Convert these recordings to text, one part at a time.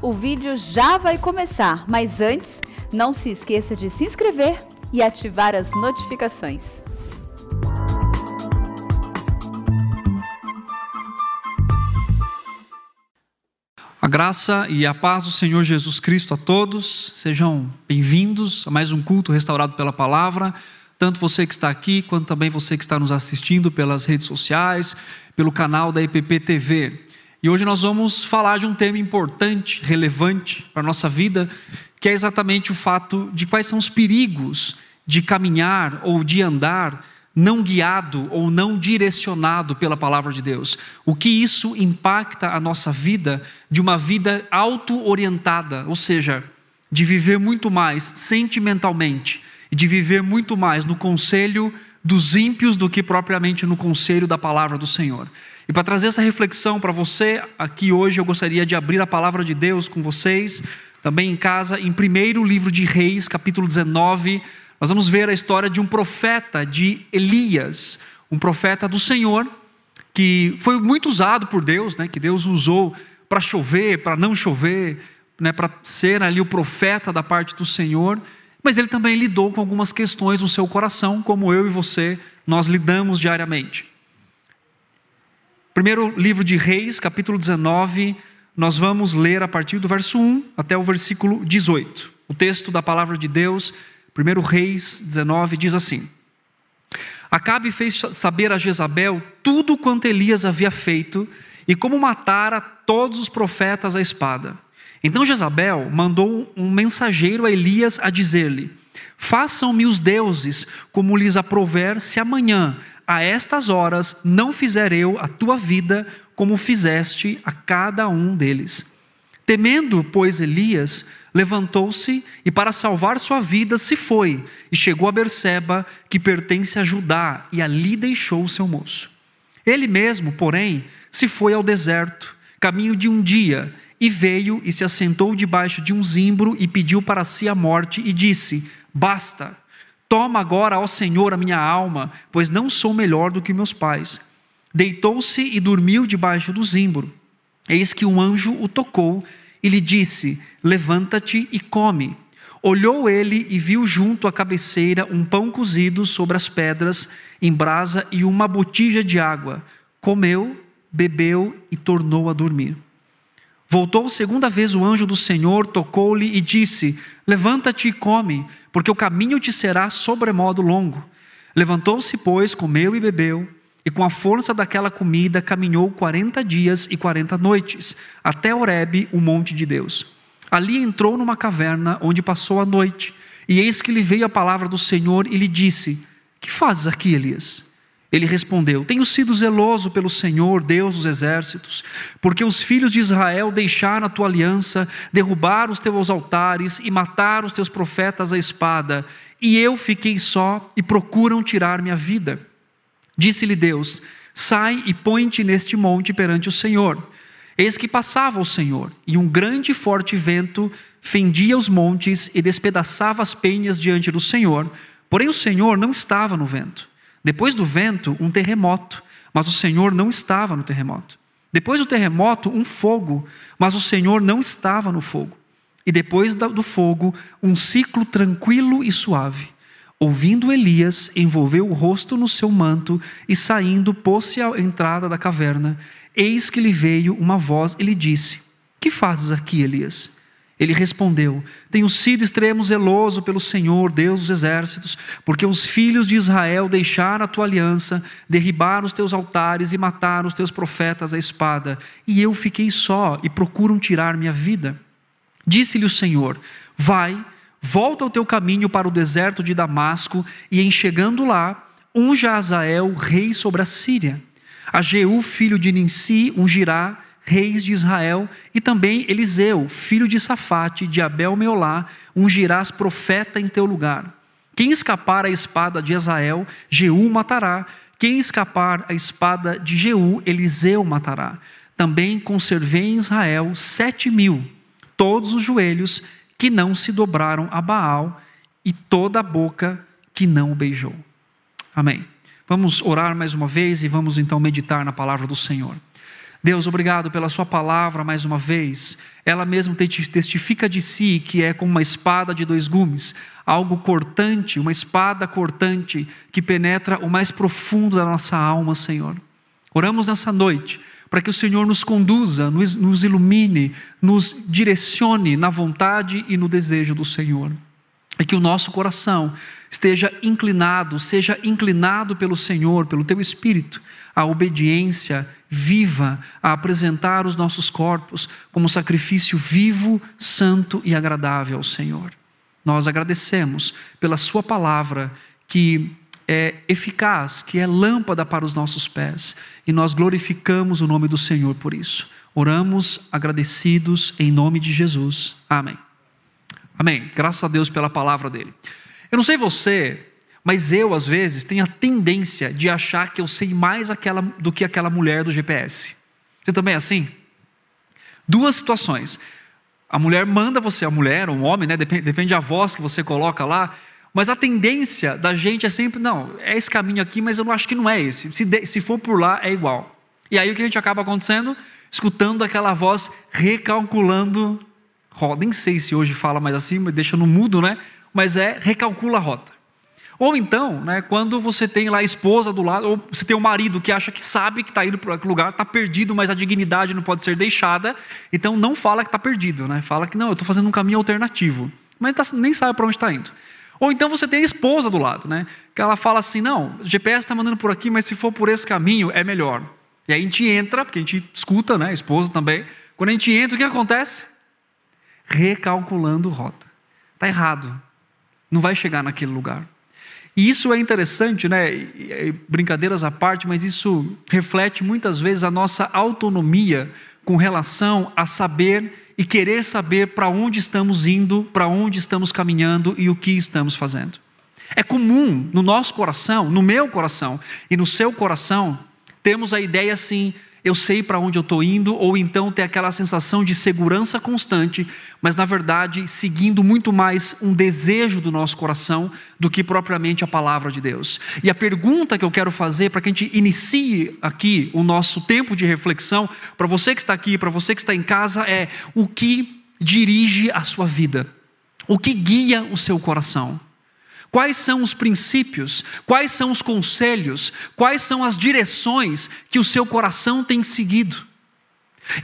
O vídeo já vai começar, mas antes, não se esqueça de se inscrever e ativar as notificações. A graça e a paz do Senhor Jesus Cristo a todos, sejam bem-vindos a mais um culto restaurado pela palavra. Tanto você que está aqui, quanto também você que está nos assistindo pelas redes sociais, pelo canal da EPP TV. E hoje nós vamos falar de um tema importante, relevante para a nossa vida, que é exatamente o fato de quais são os perigos de caminhar ou de andar não guiado ou não direcionado pela palavra de Deus. O que isso impacta a nossa vida de uma vida auto-orientada, ou seja, de viver muito mais sentimentalmente e de viver muito mais no conselho dos ímpios do que propriamente no conselho da palavra do Senhor. E para trazer essa reflexão para você aqui hoje, eu gostaria de abrir a palavra de Deus com vocês, também em casa, em primeiro livro de Reis, capítulo 19. Nós vamos ver a história de um profeta, de Elias, um profeta do Senhor, que foi muito usado por Deus, né, que Deus usou para chover, para não chover, né, para ser ali o profeta da parte do Senhor, mas ele também lidou com algumas questões no seu coração, como eu e você, nós lidamos diariamente. Primeiro livro de Reis, capítulo 19, nós vamos ler a partir do verso 1 até o versículo 18. O texto da palavra de Deus, 1 Reis 19, diz assim: Acabe fez saber a Jezabel tudo quanto Elias havia feito e como matara todos os profetas à espada. Então Jezabel mandou um mensageiro a Elias a dizer-lhe: Façam-me os deuses como lhes aprover, se amanhã a estas horas não fizer eu a tua vida como fizeste a cada um deles. Temendo, pois, Elias, levantou-se e para salvar sua vida se foi e chegou a Berseba, que pertence a Judá, e ali deixou o seu moço. Ele mesmo, porém, se foi ao deserto, caminho de um dia, e veio e se assentou debaixo de um zimbro e pediu para si a morte e disse: Basta Toma agora, ó Senhor, a minha alma, pois não sou melhor do que meus pais. Deitou-se e dormiu debaixo do zimbro. Eis que um anjo o tocou e lhe disse: Levanta-te e come. Olhou ele e viu junto à cabeceira um pão cozido sobre as pedras, em brasa e uma botija de água. Comeu, bebeu e tornou a dormir. Voltou segunda vez o anjo do Senhor, tocou-lhe e disse: Levanta-te e come, porque o caminho te será sobremodo longo. Levantou-se, pois, comeu e bebeu, e com a força daquela comida caminhou quarenta dias e quarenta noites, até Horebe, o monte de Deus. Ali entrou numa caverna, onde passou a noite, e eis que lhe veio a palavra do Senhor e lhe disse: Que fazes aqui, Elias? Ele respondeu: Tenho sido zeloso pelo Senhor, Deus dos exércitos, porque os filhos de Israel deixaram a tua aliança, derrubaram os teus altares e mataram os teus profetas à espada, e eu fiquei só e procuram tirar minha vida. Disse-lhe Deus: Sai e põe-te neste monte perante o Senhor. Eis que passava o Senhor, e um grande e forte vento fendia os montes e despedaçava as penhas diante do Senhor, porém o Senhor não estava no vento. Depois do vento, um terremoto, mas o Senhor não estava no terremoto. Depois do terremoto, um fogo, mas o Senhor não estava no fogo. E depois do fogo, um ciclo tranquilo e suave. Ouvindo Elias, envolveu o rosto no seu manto e saindo, pôs-se à entrada da caverna. Eis que lhe veio uma voz e lhe disse: Que fazes aqui, Elias? Ele respondeu: Tenho sido extremo zeloso pelo Senhor, Deus dos exércitos, porque os filhos de Israel deixaram a tua aliança, derribaram os teus altares e mataram os teus profetas à espada, e eu fiquei só e procuram tirar minha vida. Disse-lhe o Senhor: Vai, volta ao teu caminho para o deserto de Damasco, e em chegando lá, unja Azael, rei sobre a Síria. A Jeú, filho de Ninsi, ungirá reis de Israel, e também Eliseu, filho de Safate, de Abel Meolá, ungirás profeta em teu lugar. Quem escapar à espada de Israel, Jeú matará. Quem escapar à espada de Jeú, Eliseu matará. Também conservei em Israel sete mil, todos os joelhos que não se dobraram a Baal, e toda a boca que não o beijou. Amém. Vamos orar mais uma vez e vamos então meditar na palavra do Senhor. Deus, obrigado pela Sua palavra mais uma vez. Ela mesma testifica de si que é como uma espada de dois gumes, algo cortante, uma espada cortante que penetra o mais profundo da nossa alma, Senhor. Oramos nessa noite para que o Senhor nos conduza, nos, nos ilumine, nos direcione na vontade e no desejo do Senhor. E que o nosso coração esteja inclinado, seja inclinado pelo Senhor, pelo Teu Espírito, à obediência viva, a apresentar os nossos corpos como sacrifício vivo, santo e agradável ao Senhor. Nós agradecemos pela Sua palavra que é eficaz, que é lâmpada para os nossos pés, e nós glorificamos o nome do Senhor por isso. Oramos agradecidos em nome de Jesus. Amém. Amém. Graças a Deus pela palavra dele. Eu não sei você, mas eu às vezes tenho a tendência de achar que eu sei mais aquela, do que aquela mulher do GPS. Você também é assim? Duas situações. A mulher manda você, a mulher ou um homem, né? Depende, depende da voz que você coloca lá. Mas a tendência da gente é sempre, não, é esse caminho aqui, mas eu não acho que não é esse. Se, de, se for por lá, é igual. E aí o que a gente acaba acontecendo? Escutando aquela voz recalculando rota. Nem sei se hoje fala mais assim, mas deixa no mudo, né? Mas é recalcula a rota. Ou então, né, quando você tem lá a esposa do lado, ou você tem um marido que acha que sabe que está indo para aquele lugar, está perdido, mas a dignidade não pode ser deixada, então não fala que está perdido, né? fala que não, eu estou fazendo um caminho alternativo, mas tá, nem sabe para onde está indo. Ou então você tem a esposa do lado, né? Que ela fala assim: não, o GPS está mandando por aqui, mas se for por esse caminho, é melhor. E aí a gente entra, porque a gente escuta, né? A esposa também. Quando a gente entra, o que acontece? Recalculando rota. Está errado. Não vai chegar naquele lugar. E isso é interessante, né? Brincadeiras à parte, mas isso reflete muitas vezes a nossa autonomia com relação a saber e querer saber para onde estamos indo, para onde estamos caminhando e o que estamos fazendo. É comum no nosso coração, no meu coração e no seu coração, termos a ideia assim: eu sei para onde eu estou indo, ou então ter aquela sensação de segurança constante, mas na verdade seguindo muito mais um desejo do nosso coração do que propriamente a palavra de Deus. E a pergunta que eu quero fazer para que a gente inicie aqui o nosso tempo de reflexão, para você que está aqui, para você que está em casa, é o que dirige a sua vida, o que guia o seu coração. Quais são os princípios, quais são os conselhos, quais são as direções que o seu coração tem seguido?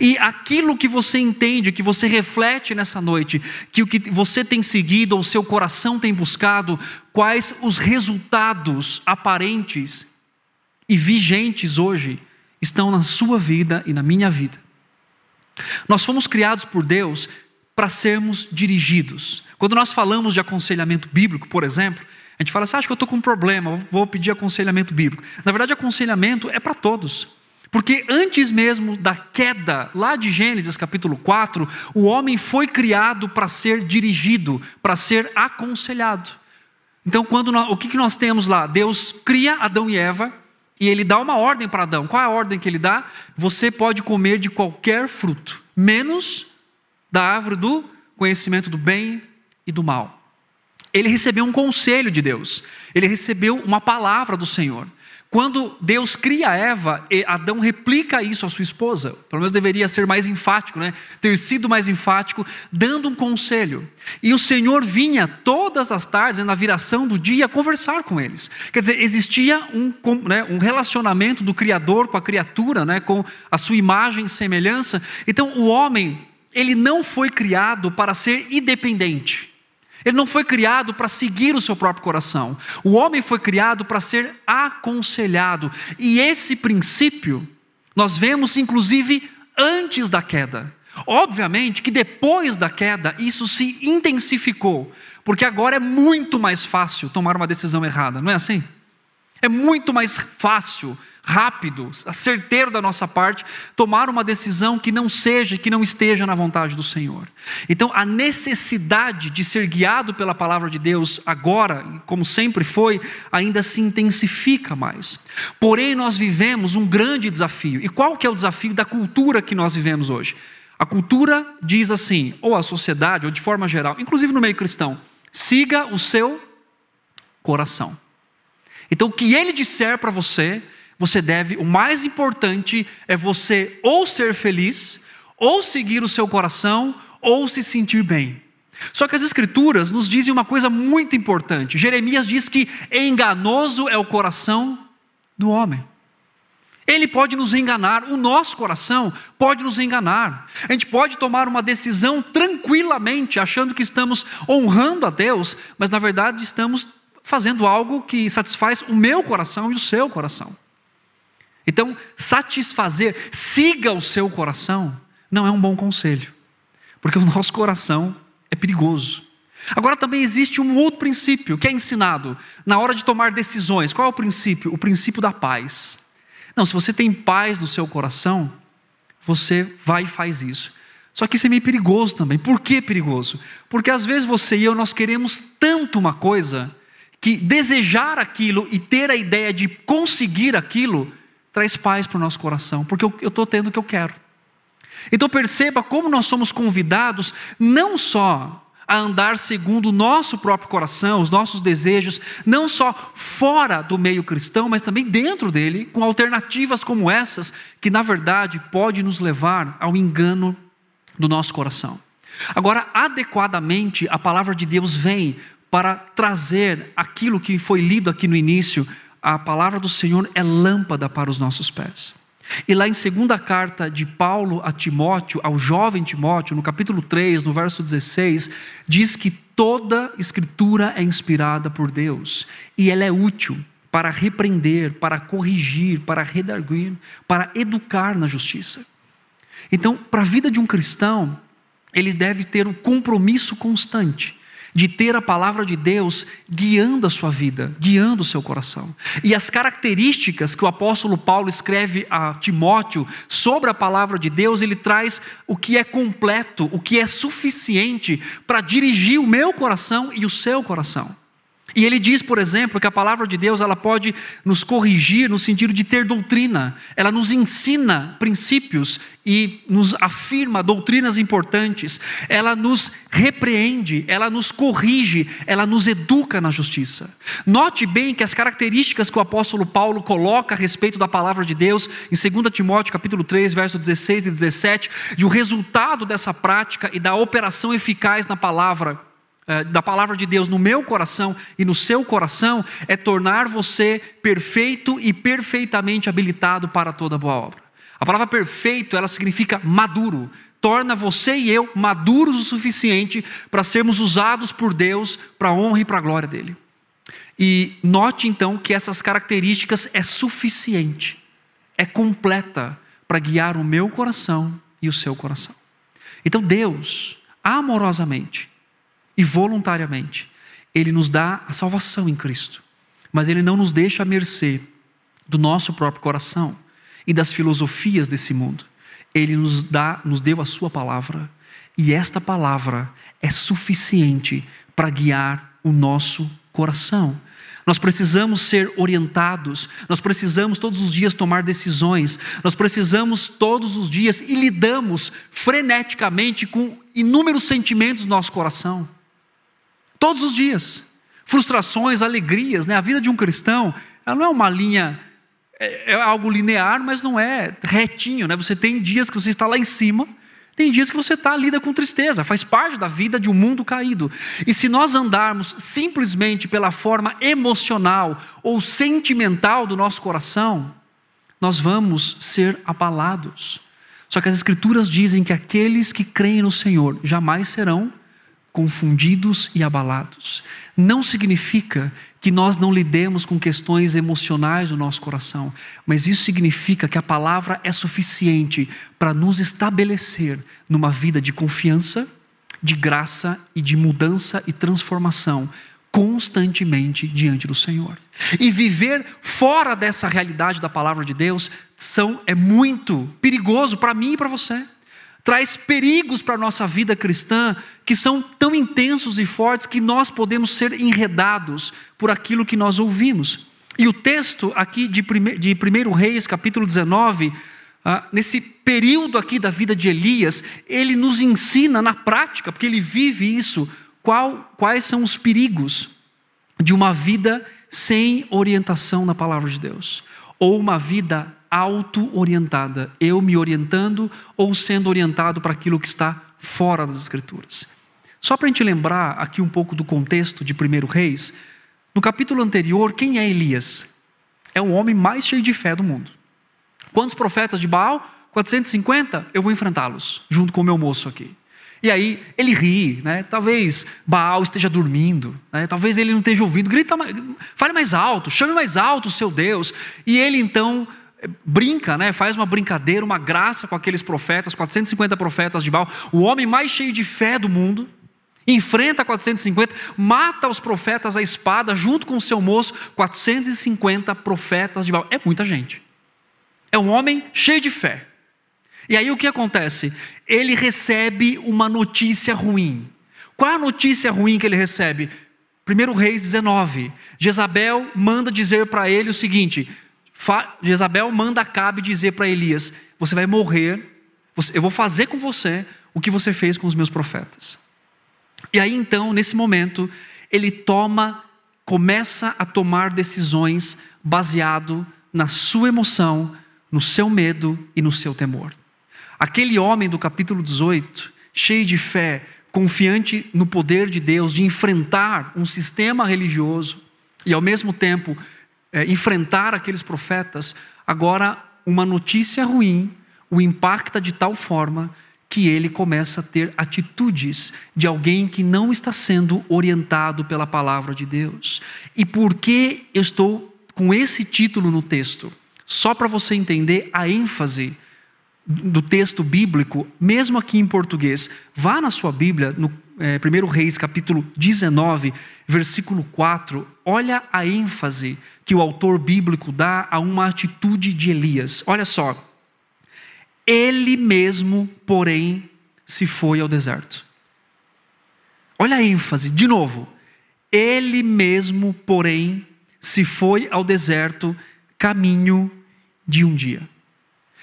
E aquilo que você entende, que você reflete nessa noite, que o que você tem seguido, ou o seu coração tem buscado, quais os resultados aparentes e vigentes hoje estão na sua vida e na minha vida. Nós fomos criados por Deus para sermos dirigidos. Quando nós falamos de aconselhamento bíblico, por exemplo, a gente fala assim: ah, acho que eu estou com um problema, vou pedir aconselhamento bíblico. Na verdade, aconselhamento é para todos. Porque antes mesmo da queda, lá de Gênesis capítulo 4, o homem foi criado para ser dirigido, para ser aconselhado. Então, quando nós, o que, que nós temos lá? Deus cria Adão e Eva e ele dá uma ordem para Adão. Qual é a ordem que ele dá? Você pode comer de qualquer fruto, menos da árvore do conhecimento do bem e do mal. Ele recebeu um conselho de Deus, ele recebeu uma palavra do Senhor. Quando Deus cria Eva, Adão replica isso à sua esposa. Pelo menos deveria ser mais enfático, né? Ter sido mais enfático, dando um conselho. E o Senhor vinha todas as tardes, né, na viração do dia, conversar com eles. Quer dizer, existia um, né, um relacionamento do Criador com a criatura, né, com a sua imagem e semelhança. Então, o homem ele não foi criado para ser independente. Ele não foi criado para seguir o seu próprio coração. O homem foi criado para ser aconselhado. E esse princípio nós vemos inclusive antes da queda. Obviamente que depois da queda isso se intensificou, porque agora é muito mais fácil tomar uma decisão errada, não é assim? É muito mais fácil rápido, certeiro da nossa parte, tomar uma decisão que não seja, que não esteja na vontade do Senhor. Então, a necessidade de ser guiado pela palavra de Deus agora, como sempre foi, ainda se intensifica mais. Porém, nós vivemos um grande desafio. E qual que é o desafio da cultura que nós vivemos hoje? A cultura diz assim, ou a sociedade, ou de forma geral, inclusive no meio cristão, siga o seu coração. Então, o que ele disser para você, você deve, o mais importante é você ou ser feliz, ou seguir o seu coração, ou se sentir bem. Só que as Escrituras nos dizem uma coisa muito importante. Jeremias diz que enganoso é o coração do homem. Ele pode nos enganar, o nosso coração pode nos enganar. A gente pode tomar uma decisão tranquilamente, achando que estamos honrando a Deus, mas na verdade estamos fazendo algo que satisfaz o meu coração e o seu coração. Então, satisfazer, siga o seu coração, não é um bom conselho, porque o nosso coração é perigoso. Agora também existe um outro princípio que é ensinado na hora de tomar decisões. Qual é o princípio? O princípio da paz. Não, se você tem paz no seu coração, você vai e faz isso. Só que isso é meio perigoso também. Por que perigoso? Porque às vezes você e eu nós queremos tanto uma coisa que desejar aquilo e ter a ideia de conseguir aquilo traz paz para o nosso coração, porque eu estou tendo o que eu quero. Então perceba como nós somos convidados não só a andar segundo o nosso próprio coração, os nossos desejos, não só fora do meio cristão, mas também dentro dele, com alternativas como essas, que na verdade pode nos levar ao engano do nosso coração. Agora, adequadamente, a palavra de Deus vem para trazer aquilo que foi lido aqui no início, a palavra do Senhor é lâmpada para os nossos pés. E lá em segunda carta de Paulo a Timóteo, ao jovem Timóteo, no capítulo 3, no verso 16, diz que toda escritura é inspirada por Deus e ela é útil para repreender, para corrigir, para redarguir, para educar na justiça. Então, para a vida de um cristão, ele deve ter um compromisso constante de ter a palavra de Deus guiando a sua vida, guiando o seu coração. E as características que o apóstolo Paulo escreve a Timóteo sobre a palavra de Deus, ele traz o que é completo, o que é suficiente para dirigir o meu coração e o seu coração. E ele diz, por exemplo, que a palavra de Deus ela pode nos corrigir no sentido de ter doutrina. Ela nos ensina princípios e nos afirma doutrinas importantes. Ela nos repreende, ela nos corrige, ela nos educa na justiça. Note bem que as características que o apóstolo Paulo coloca a respeito da palavra de Deus em 2 Timóteo capítulo 3, verso 16 e 17, e o resultado dessa prática e da operação eficaz na palavra da palavra de Deus no meu coração e no seu coração é tornar você perfeito e perfeitamente habilitado para toda boa obra. A palavra perfeito, ela significa maduro, torna você e eu maduros o suficiente para sermos usados por Deus para a honra e para a glória dele. E note então que essas características é suficiente, é completa para guiar o meu coração e o seu coração. Então Deus, amorosamente, e voluntariamente, Ele nos dá a salvação em Cristo, mas Ele não nos deixa à mercê do nosso próprio coração e das filosofias desse mundo. Ele nos dá, nos deu a Sua palavra, e esta palavra é suficiente para guiar o nosso coração. Nós precisamos ser orientados, nós precisamos todos os dias tomar decisões, nós precisamos todos os dias e lidamos freneticamente com inúmeros sentimentos do nosso coração. Todos os dias. Frustrações, alegrias, né? A vida de um cristão, ela não é uma linha, é, é algo linear, mas não é retinho, né? Você tem dias que você está lá em cima, tem dias que você está lida com tristeza, faz parte da vida de um mundo caído. E se nós andarmos simplesmente pela forma emocional ou sentimental do nosso coração, nós vamos ser abalados. Só que as Escrituras dizem que aqueles que creem no Senhor jamais serão confundidos e abalados. Não significa que nós não lidemos com questões emocionais do nosso coração, mas isso significa que a palavra é suficiente para nos estabelecer numa vida de confiança, de graça e de mudança e transformação constantemente diante do Senhor. E viver fora dessa realidade da palavra de Deus são é muito perigoso para mim e para você traz perigos para a nossa vida cristã que são tão intensos e fortes que nós podemos ser enredados por aquilo que nós ouvimos. E o texto aqui de 1 Reis, capítulo 19, ah, nesse período aqui da vida de Elias, ele nos ensina na prática, porque ele vive isso, qual, quais são os perigos de uma vida sem orientação na palavra de Deus ou uma vida auto-orientada, eu me orientando ou sendo orientado para aquilo que está fora das Escrituras. Só para a gente lembrar aqui um pouco do contexto de 1 Reis, no capítulo anterior, quem é Elias? É o homem mais cheio de fé do mundo. Quantos profetas de Baal? 450? Eu vou enfrentá-los, junto com o meu moço aqui. E aí ele ri, né? Talvez Baal esteja dormindo, né? talvez ele não esteja ouvindo. Grita, fale mais alto, chame mais alto o seu Deus. E ele então brinca, né? Faz uma brincadeira, uma graça com aqueles profetas, 450 profetas de Baal, o homem mais cheio de fé do mundo enfrenta 450, mata os profetas à espada, junto com o seu moço, 450 profetas de Baal. É muita gente. É um homem cheio de fé. E aí o que acontece? Ele recebe uma notícia ruim. Qual a notícia ruim que ele recebe? 1 Reis 19. Jezabel manda dizer para ele o seguinte: Jezabel manda Acabe dizer para Elias: Você vai morrer, eu vou fazer com você o que você fez com os meus profetas. E aí então, nesse momento, ele toma, começa a tomar decisões baseado na sua emoção, no seu medo e no seu temor. Aquele homem do capítulo 18, cheio de fé, confiante no poder de Deus de enfrentar um sistema religioso e ao mesmo tempo é, enfrentar aqueles profetas, agora uma notícia ruim o impacta de tal forma que ele começa a ter atitudes de alguém que não está sendo orientado pela palavra de Deus. E por que eu estou com esse título no texto? Só para você entender a ênfase do texto bíblico, mesmo aqui em português. Vá na sua Bíblia, no é, 1 Reis, capítulo 19, versículo 4. Olha a ênfase que o autor bíblico dá a uma atitude de Elias. Olha só. Ele mesmo, porém, se foi ao deserto. Olha a ênfase, de novo. Ele mesmo, porém, se foi ao deserto, caminho de um dia.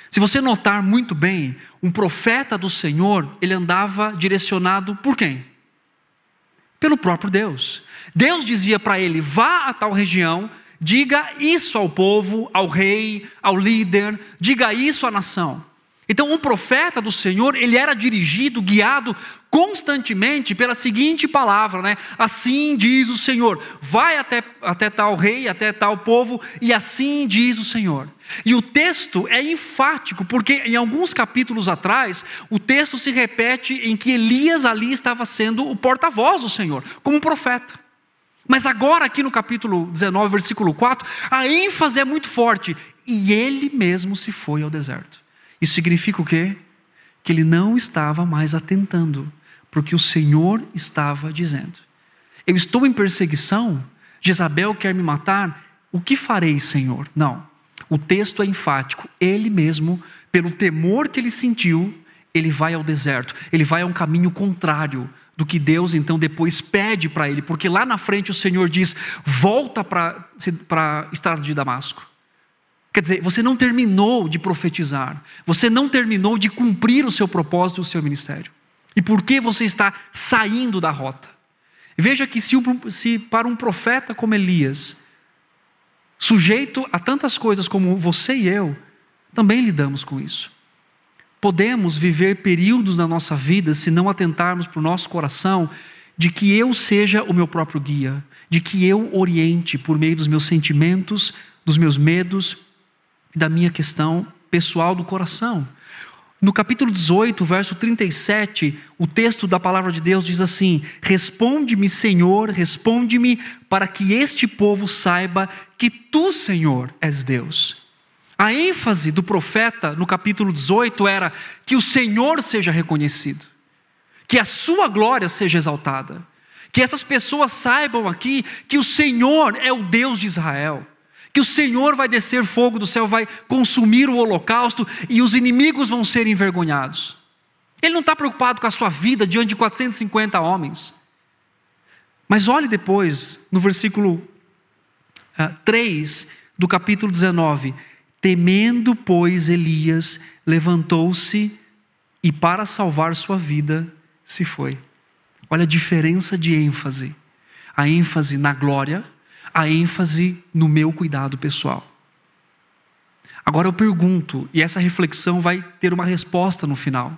Se você notar muito bem, um profeta do Senhor, ele andava direcionado por quem? Pelo próprio Deus. Deus dizia para ele: vá a tal região, diga isso ao povo, ao rei, ao líder, diga isso à nação. Então, um profeta do Senhor, ele era dirigido, guiado constantemente pela seguinte palavra, né? Assim diz o Senhor: vai até, até tal rei, até tal povo, e assim diz o Senhor. E o texto é enfático, porque em alguns capítulos atrás, o texto se repete em que Elias ali estava sendo o porta-voz do Senhor, como profeta. Mas agora, aqui no capítulo 19, versículo 4, a ênfase é muito forte, e ele mesmo se foi ao deserto. Isso significa o quê? Que ele não estava mais atentando, porque o Senhor estava dizendo: Eu estou em perseguição, Jezabel quer me matar, o que farei, Senhor? Não. O texto é enfático. Ele mesmo, pelo temor que ele sentiu, ele vai ao deserto, ele vai a um caminho contrário do que Deus então depois pede para ele, porque lá na frente o Senhor diz: volta para a estrada de Damasco. Quer dizer, você não terminou de profetizar, você não terminou de cumprir o seu propósito e o seu ministério. E por que você está saindo da rota? Veja que se, se para um profeta como Elias, sujeito a tantas coisas como você e eu, também lidamos com isso. Podemos viver períodos na nossa vida se não atentarmos para o nosso coração de que eu seja o meu próprio guia, de que eu oriente por meio dos meus sentimentos, dos meus medos da minha questão pessoal do coração. No capítulo 18, verso 37, o texto da palavra de Deus diz assim: Responde-me, Senhor, responde-me, para que este povo saiba que tu, Senhor, és Deus. A ênfase do profeta no capítulo 18 era que o Senhor seja reconhecido, que a sua glória seja exaltada, que essas pessoas saibam aqui que o Senhor é o Deus de Israel que o Senhor vai descer fogo do céu, vai consumir o holocausto e os inimigos vão ser envergonhados. Ele não está preocupado com a sua vida diante de 450 homens. Mas olhe depois, no versículo uh, ah, 3 do capítulo 19: Temendo, pois, Elias levantou-se e, para salvar sua vida, se foi. Olha a diferença de ênfase. A ênfase na glória a ênfase no meu cuidado pessoal. Agora eu pergunto, e essa reflexão vai ter uma resposta no final.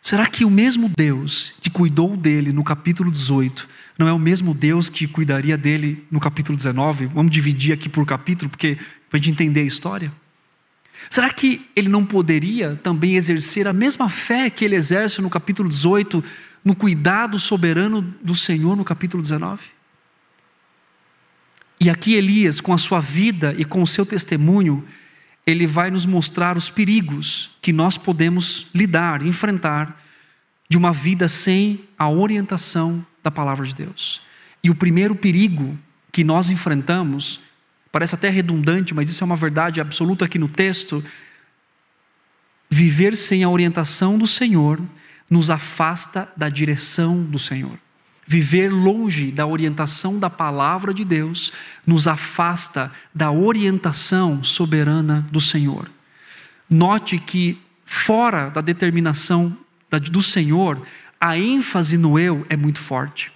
Será que o mesmo Deus que cuidou dele no capítulo 18 não é o mesmo Deus que cuidaria dele no capítulo 19? Vamos dividir aqui por capítulo, porque para a gente entender a história. Será que ele não poderia também exercer a mesma fé que ele exerce no capítulo 18, no cuidado soberano do Senhor no capítulo 19? E aqui Elias, com a sua vida e com o seu testemunho, ele vai nos mostrar os perigos que nós podemos lidar, enfrentar, de uma vida sem a orientação da palavra de Deus. E o primeiro perigo que nós enfrentamos, parece até redundante, mas isso é uma verdade absoluta aqui no texto. Viver sem a orientação do Senhor nos afasta da direção do Senhor. Viver longe da orientação da palavra de Deus nos afasta da orientação soberana do Senhor. Note que, fora da determinação do Senhor, a ênfase no eu é muito forte.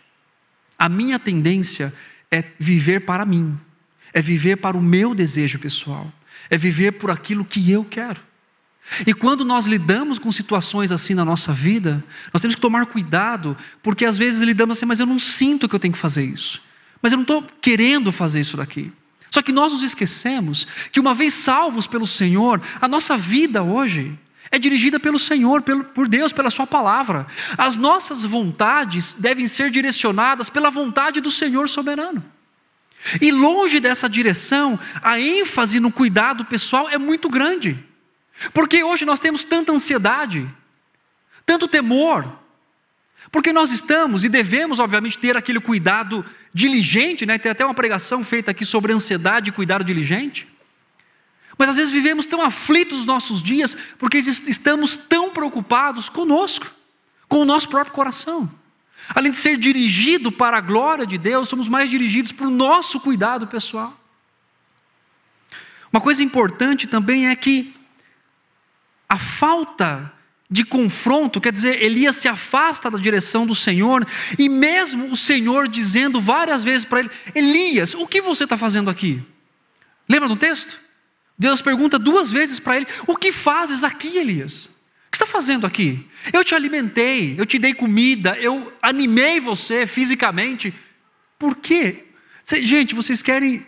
A minha tendência é viver para mim, é viver para o meu desejo pessoal, é viver por aquilo que eu quero. E quando nós lidamos com situações assim na nossa vida, nós temos que tomar cuidado, porque às vezes lidamos assim, mas eu não sinto que eu tenho que fazer isso, mas eu não estou querendo fazer isso daqui. Só que nós nos esquecemos que, uma vez salvos pelo Senhor, a nossa vida hoje é dirigida pelo Senhor, pelo, por Deus, pela Sua palavra. As nossas vontades devem ser direcionadas pela vontade do Senhor soberano. E longe dessa direção, a ênfase no cuidado pessoal é muito grande. Porque hoje nós temos tanta ansiedade, tanto temor, porque nós estamos e devemos, obviamente, ter aquele cuidado diligente, né? tem até uma pregação feita aqui sobre ansiedade e cuidado diligente. Mas às vezes vivemos tão aflitos nos nossos dias porque estamos tão preocupados conosco, com o nosso próprio coração. Além de ser dirigido para a glória de Deus, somos mais dirigidos para o nosso cuidado pessoal. Uma coisa importante também é que a falta de confronto, quer dizer, Elias se afasta da direção do Senhor, e mesmo o Senhor dizendo várias vezes para ele: Elias, o que você está fazendo aqui? Lembra do texto? Deus pergunta duas vezes para ele: O que fazes aqui, Elias? O que está fazendo aqui? Eu te alimentei, eu te dei comida, eu animei você fisicamente. Por quê? Gente, vocês querem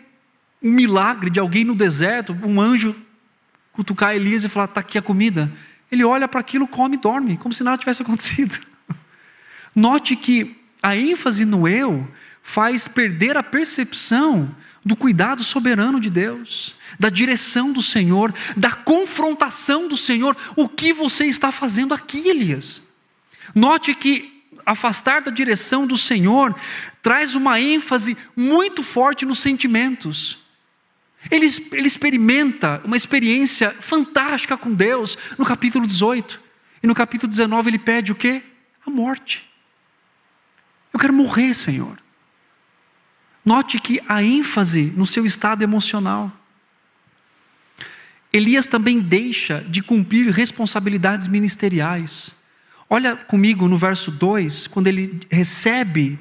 um milagre de alguém no deserto, um anjo cutucar Elias e falar: está aqui a comida. Ele olha para aquilo, come e dorme, como se nada tivesse acontecido. Note que a ênfase no eu faz perder a percepção do cuidado soberano de Deus, da direção do Senhor, da confrontação do Senhor. O que você está fazendo aqui, Elias? Note que afastar da direção do Senhor traz uma ênfase muito forte nos sentimentos. Ele, ele experimenta uma experiência fantástica com Deus no capítulo 18. E no capítulo 19 ele pede o quê? A morte. Eu quero morrer, Senhor. Note que a ênfase no seu estado emocional. Elias também deixa de cumprir responsabilidades ministeriais. Olha comigo no verso 2, quando ele recebe,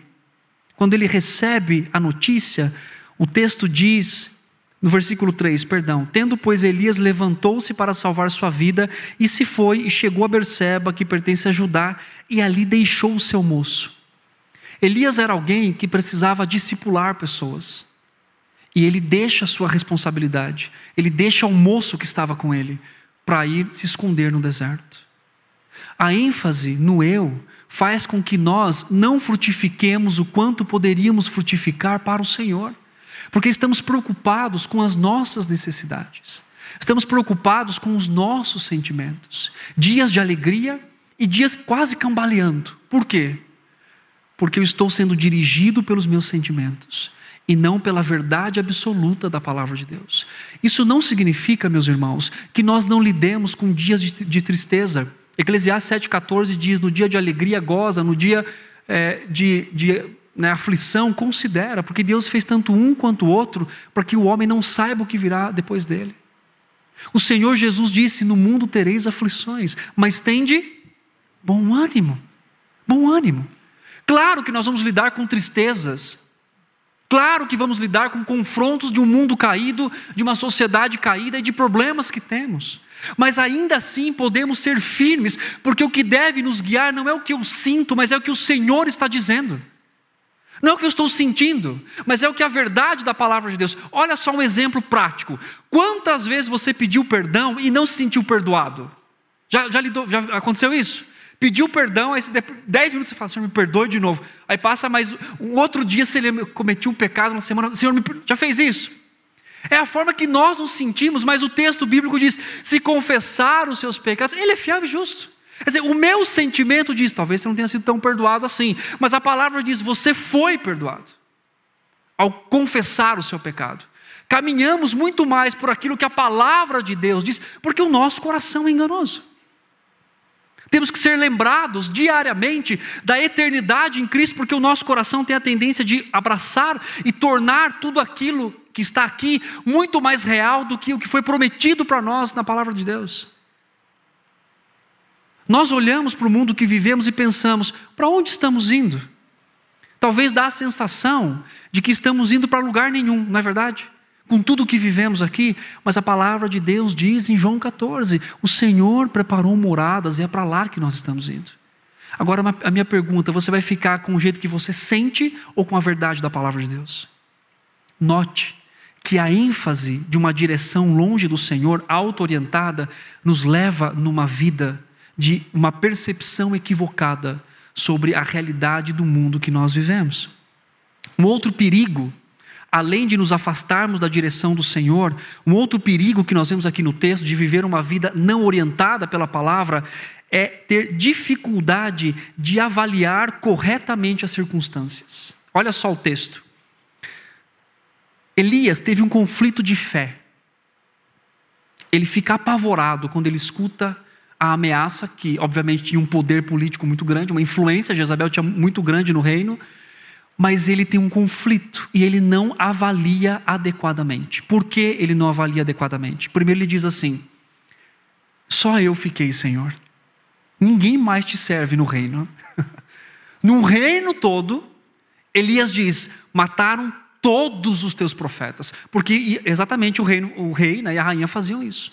quando ele recebe a notícia, o texto diz no versículo 3, perdão. Tendo, pois, Elias levantou-se para salvar sua vida e se foi e chegou a Berseba, que pertence a Judá, e ali deixou o seu moço. Elias era alguém que precisava discipular pessoas. E ele deixa a sua responsabilidade, ele deixa o moço que estava com ele para ir se esconder no deserto. A ênfase no eu faz com que nós não frutifiquemos o quanto poderíamos frutificar para o Senhor. Porque estamos preocupados com as nossas necessidades, estamos preocupados com os nossos sentimentos, dias de alegria e dias quase cambaleando. Por quê? Porque eu estou sendo dirigido pelos meus sentimentos e não pela verdade absoluta da palavra de Deus. Isso não significa, meus irmãos, que nós não lidemos com dias de, de tristeza. Eclesiastes 7,14 diz: no dia de alegria, goza, no dia é, de, de né, aflição, considera, porque Deus fez tanto um quanto o outro, para que o homem não saiba o que virá depois dele. O Senhor Jesus disse: No mundo tereis aflições, mas tende bom ânimo. Bom ânimo. Claro que nós vamos lidar com tristezas, Claro que vamos lidar com confrontos de um mundo caído, de uma sociedade caída e de problemas que temos. Mas ainda assim podemos ser firmes, porque o que deve nos guiar não é o que eu sinto, mas é o que o Senhor está dizendo. Não é o que eu estou sentindo, mas é o que a verdade da palavra de Deus. Olha só um exemplo prático. Quantas vezes você pediu perdão e não se sentiu perdoado? Já, já, lidou, já aconteceu isso? Pediu perdão, aí dez minutos você fala, Senhor, me perdoe de novo. Aí passa mais um outro dia, se ele cometeu um pecado, uma semana, Senhor, me, já fez isso? É a forma que nós nos sentimos, mas o texto bíblico diz: se confessar os seus pecados, ele é fiel e justo. Quer dizer, o meu sentimento diz: talvez você não tenha sido tão perdoado assim, mas a palavra diz: você foi perdoado ao confessar o seu pecado. Caminhamos muito mais por aquilo que a palavra de Deus diz, porque o nosso coração é enganoso. Temos que ser lembrados diariamente da eternidade em Cristo, porque o nosso coração tem a tendência de abraçar e tornar tudo aquilo que está aqui muito mais real do que o que foi prometido para nós na palavra de Deus. Nós olhamos para o mundo que vivemos e pensamos: para onde estamos indo? Talvez dá a sensação de que estamos indo para lugar nenhum, não é verdade? Com tudo o que vivemos aqui, mas a palavra de Deus diz em João 14: o Senhor preparou moradas e é para lá que nós estamos indo. Agora, a minha pergunta: você vai ficar com o jeito que você sente ou com a verdade da palavra de Deus? Note que a ênfase de uma direção longe do Senhor, auto-orientada, nos leva numa vida de uma percepção equivocada sobre a realidade do mundo que nós vivemos. Um outro perigo, além de nos afastarmos da direção do Senhor, um outro perigo que nós vemos aqui no texto de viver uma vida não orientada pela palavra é ter dificuldade de avaliar corretamente as circunstâncias. Olha só o texto. Elias teve um conflito de fé. Ele fica apavorado quando ele escuta a ameaça, que obviamente tinha um poder político muito grande, uma influência, Jezabel tinha muito grande no reino, mas ele tem um conflito e ele não avalia adequadamente. Por que ele não avalia adequadamente? Primeiro ele diz assim: Só eu fiquei, Senhor. Ninguém mais te serve no reino. no reino todo, Elias diz: mataram todos os teus profetas. Porque exatamente o, reino, o rei né, e a rainha faziam isso.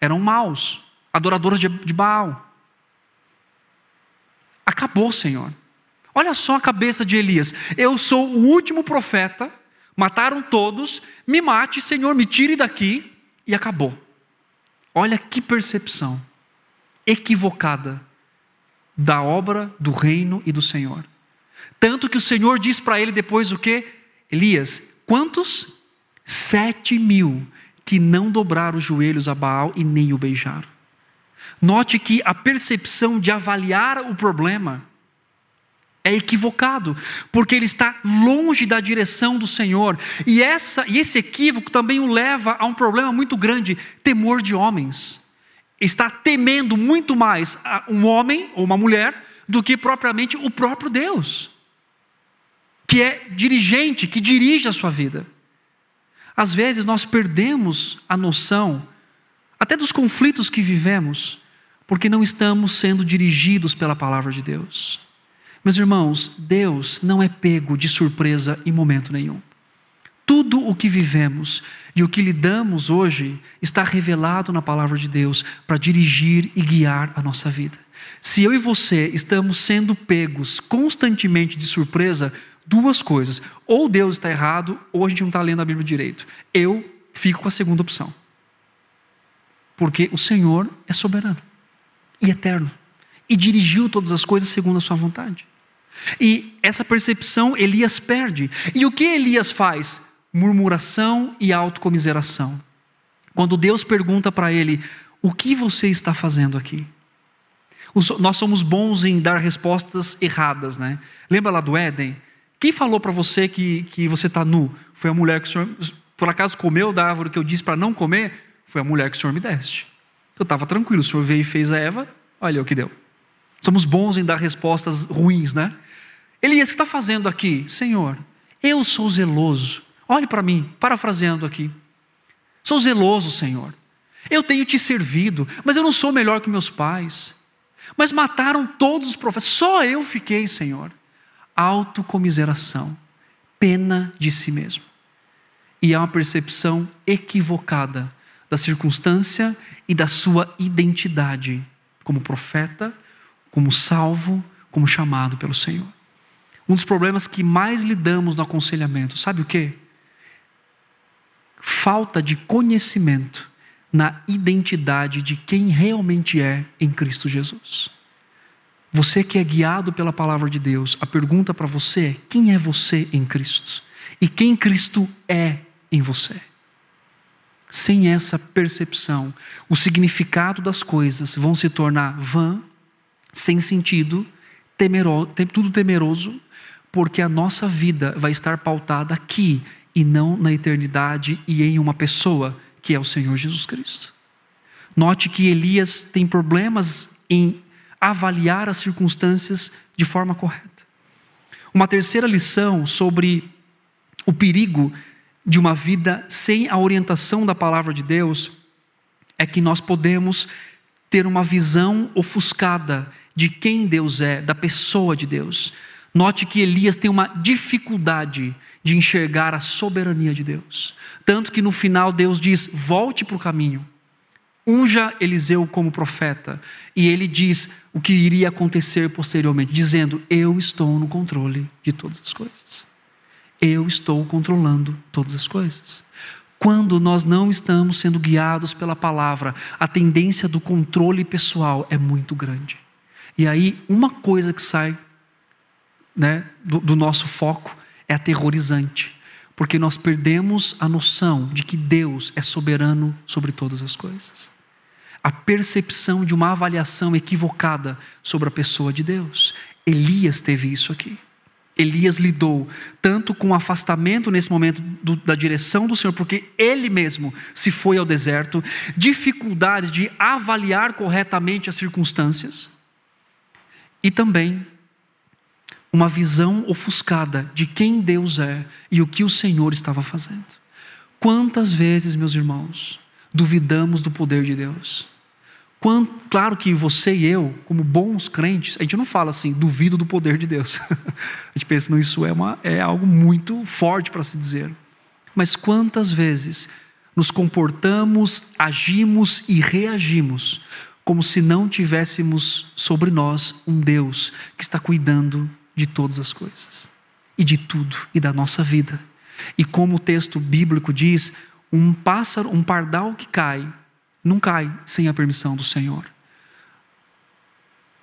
Eram maus adoradores de, de Baal. Acabou, Senhor. Olha só a cabeça de Elias. Eu sou o último profeta, mataram todos, me mate, Senhor, me tire daqui, e acabou. Olha que percepção equivocada da obra do reino e do Senhor. Tanto que o Senhor diz para ele depois o que? Elias, quantos? Sete mil que não dobraram os joelhos a Baal e nem o beijaram. Note que a percepção de avaliar o problema é equivocado, porque ele está longe da direção do Senhor. E, essa, e esse equívoco também o leva a um problema muito grande: temor de homens. Está temendo muito mais um homem ou uma mulher do que propriamente o próprio Deus, que é dirigente, que dirige a sua vida. Às vezes nós perdemos a noção, até dos conflitos que vivemos, porque não estamos sendo dirigidos pela palavra de Deus. Meus irmãos, Deus não é pego de surpresa em momento nenhum. Tudo o que vivemos e o que lidamos hoje está revelado na palavra de Deus para dirigir e guiar a nossa vida. Se eu e você estamos sendo pegos constantemente de surpresa, duas coisas: ou Deus está errado, ou a gente não está lendo a Bíblia direito. Eu fico com a segunda opção. Porque o Senhor é soberano e eterno, e dirigiu todas as coisas segundo a sua vontade. E essa percepção Elias perde. E o que Elias faz? Murmuração e autocomiseração. Quando Deus pergunta para ele: O que você está fazendo aqui? nós somos bons em dar respostas erradas, né? Lembra lá do Éden? Quem falou para você que, que você está nu? Foi a mulher que o senhor, por acaso, comeu da árvore que eu disse para não comer? Foi a mulher que o senhor me deste. Eu estava tranquilo, o senhor veio e fez a Eva, olha o que deu. Somos bons em dar respostas ruins, né? Elias, o que está fazendo aqui? Senhor, eu sou zeloso. Olhe para mim, parafraseando aqui. Sou zeloso, Senhor. Eu tenho te servido, mas eu não sou melhor que meus pais. Mas mataram todos os profetas, só eu fiquei, Senhor. Autocomiseração, pena de si mesmo. E é uma percepção equivocada da circunstância e da sua identidade como profeta, como salvo, como chamado pelo Senhor. Um dos problemas que mais lidamos no aconselhamento, sabe o que? Falta de conhecimento na identidade de quem realmente é em Cristo Jesus. Você que é guiado pela palavra de Deus, a pergunta para você é: quem é você em Cristo? E quem Cristo é em você? Sem essa percepção, o significado das coisas vão se tornar vã, sem sentido, tudo temeroso, porque a nossa vida vai estar pautada aqui e não na eternidade e em uma pessoa que é o Senhor Jesus Cristo. Note que Elias tem problemas em avaliar as circunstâncias de forma correta. Uma terceira lição sobre o perigo de uma vida sem a orientação da palavra de Deus é que nós podemos ter uma visão ofuscada de quem Deus é, da pessoa de Deus. Note que Elias tem uma dificuldade de enxergar a soberania de Deus. Tanto que no final Deus diz: volte para o caminho unja Eliseu como profeta, e ele diz o que iria acontecer posteriormente, dizendo: Eu estou no controle de todas as coisas. Eu estou controlando todas as coisas. Quando nós não estamos sendo guiados pela palavra, a tendência do controle pessoal é muito grande. E aí, uma coisa que sai né, do, do nosso foco é aterrorizante, porque nós perdemos a noção de que Deus é soberano sobre todas as coisas a percepção de uma avaliação equivocada sobre a pessoa de Deus. Elias teve isso aqui. Elias lidou tanto com o afastamento nesse momento do, da direção do Senhor, porque ele mesmo se foi ao deserto, dificuldade de avaliar corretamente as circunstâncias, e também uma visão ofuscada de quem Deus é e o que o Senhor estava fazendo. Quantas vezes, meus irmãos, duvidamos do poder de Deus? Claro que você e eu, como bons crentes, a gente não fala assim, duvido do poder de Deus. a gente pensa, não, isso é, uma, é algo muito forte para se dizer. Mas quantas vezes nos comportamos, agimos e reagimos como se não tivéssemos sobre nós um Deus que está cuidando de todas as coisas e de tudo e da nossa vida. E como o texto bíblico diz, um pássaro, um pardal que cai não cai sem a permissão do Senhor.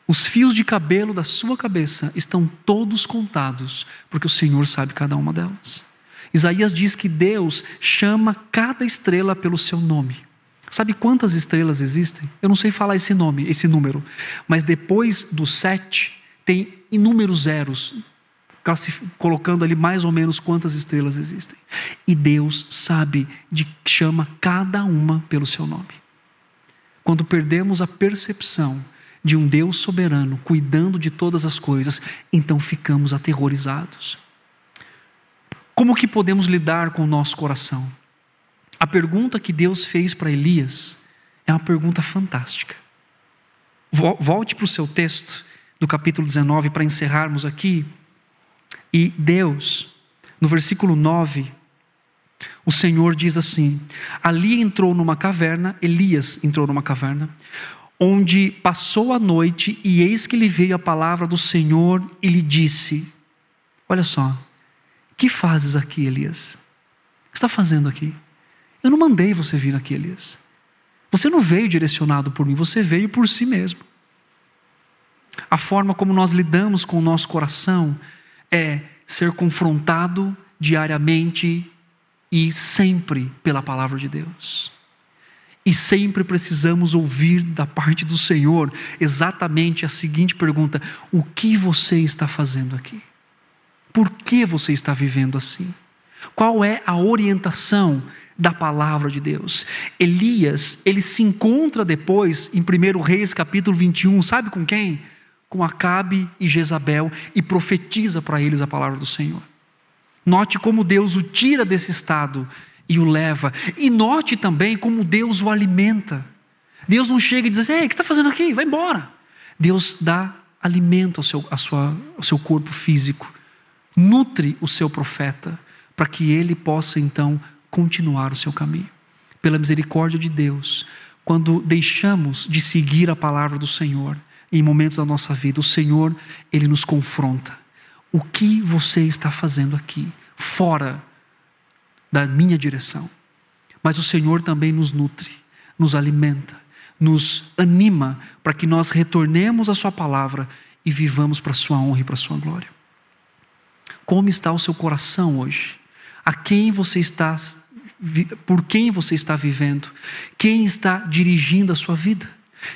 Os fios de cabelo da sua cabeça estão todos contados, porque o Senhor sabe cada uma delas. Isaías diz que Deus chama cada estrela pelo seu nome. Sabe quantas estrelas existem? Eu não sei falar esse nome, esse número, mas depois do sete tem inúmeros zeros, colocando ali mais ou menos quantas estrelas existem. E Deus sabe de chama cada uma pelo seu nome. Quando perdemos a percepção de um Deus soberano cuidando de todas as coisas, então ficamos aterrorizados. Como que podemos lidar com o nosso coração? A pergunta que Deus fez para Elias é uma pergunta fantástica. Volte para o seu texto do capítulo 19 para encerrarmos aqui. E Deus, no versículo 9, o Senhor diz assim: Ali entrou numa caverna, Elias entrou numa caverna, onde passou a noite, e eis que lhe veio a palavra do Senhor e lhe disse: Olha só, que fazes aqui, Elias? O que está fazendo aqui? Eu não mandei você vir aqui, Elias. Você não veio direcionado por mim, você veio por si mesmo. A forma como nós lidamos com o nosso coração é ser confrontado diariamente e sempre pela palavra de Deus. E sempre precisamos ouvir da parte do Senhor exatamente a seguinte pergunta: o que você está fazendo aqui? Por que você está vivendo assim? Qual é a orientação da palavra de Deus? Elias, ele se encontra depois em 1 Reis capítulo 21, sabe com quem? Com Acabe e Jezabel e profetiza para eles a palavra do Senhor. Note como Deus o tira desse estado e o leva. E note também como Deus o alimenta. Deus não chega e diz assim: Ei, o que está fazendo aqui? Vai embora. Deus dá alimento ao seu, sua, ao seu corpo físico, nutre o seu profeta, para que ele possa então continuar o seu caminho. Pela misericórdia de Deus, quando deixamos de seguir a palavra do Senhor em momentos da nossa vida, o Senhor, ele nos confronta. O que você está fazendo aqui, fora da minha direção? Mas o Senhor também nos nutre, nos alimenta, nos anima para que nós retornemos à Sua palavra e vivamos para a Sua honra e para a Sua glória. Como está o seu coração hoje? A quem você está, por quem você está vivendo? Quem está dirigindo a sua vida?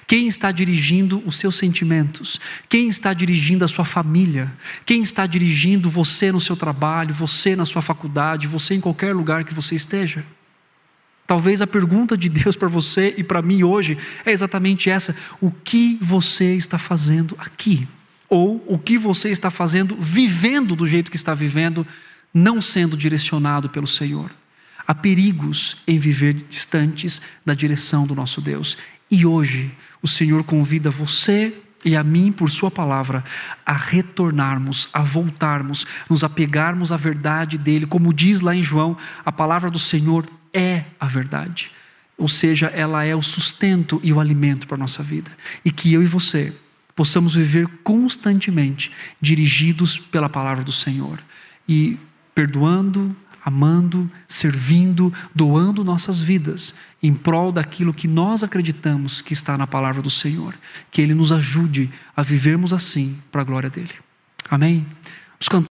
Quem está dirigindo os seus sentimentos? Quem está dirigindo a sua família? Quem está dirigindo você no seu trabalho, você na sua faculdade, você em qualquer lugar que você esteja? Talvez a pergunta de Deus para você e para mim hoje é exatamente essa: o que você está fazendo aqui? Ou o que você está fazendo, vivendo do jeito que está vivendo, não sendo direcionado pelo Senhor? Há perigos em viver distantes da direção do nosso Deus. E hoje, o Senhor convida você e a mim, por Sua palavra, a retornarmos, a voltarmos, nos apegarmos à verdade dEle. Como diz lá em João, a palavra do Senhor é a verdade. Ou seja, ela é o sustento e o alimento para a nossa vida. E que eu e você possamos viver constantemente dirigidos pela palavra do Senhor. E perdoando, amando, servindo, doando nossas vidas em prol daquilo que nós acreditamos que está na palavra do Senhor. Que Ele nos ajude a vivermos assim para a glória dele. Amém? Vamos cantar.